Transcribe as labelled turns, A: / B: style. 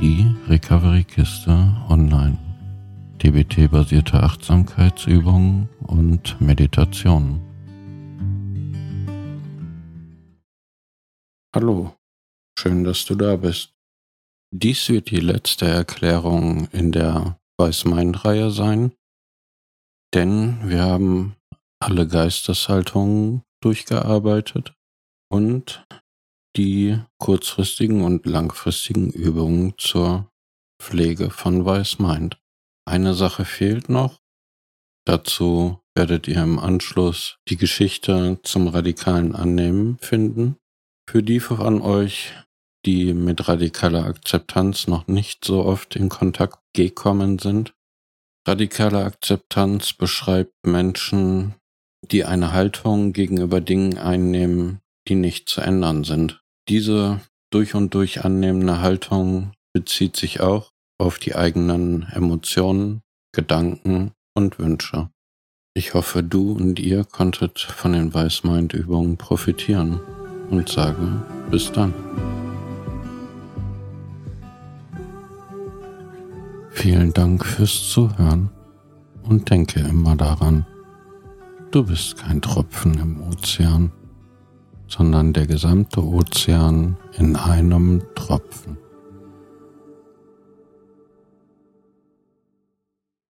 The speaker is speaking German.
A: die Recovery-Kiste online. DBT-basierte Achtsamkeitsübungen und Meditationen. Hallo, schön, dass du da bist. Dies wird die letzte Erklärung in der Weiß-Mind-Reihe sein, denn wir haben alle Geisteshaltungen durchgearbeitet und die kurzfristigen und langfristigen Übungen zur Pflege von Weißmind. Eine Sache fehlt noch. Dazu werdet ihr im Anschluss die Geschichte zum radikalen Annehmen finden. Für die von euch, die mit radikaler Akzeptanz noch nicht so oft in Kontakt gekommen sind. Radikale Akzeptanz beschreibt Menschen, die eine Haltung gegenüber Dingen einnehmen, die nicht zu ändern sind. Diese durch und durch annehmende Haltung bezieht sich auch auf die eigenen Emotionen, Gedanken und Wünsche. Ich hoffe, du und ihr konntet von den Weißmind-Übungen profitieren und sage bis dann. Vielen Dank fürs Zuhören und denke immer daran, du bist kein Tropfen im Ozean sondern der gesamte Ozean in einem Tropfen.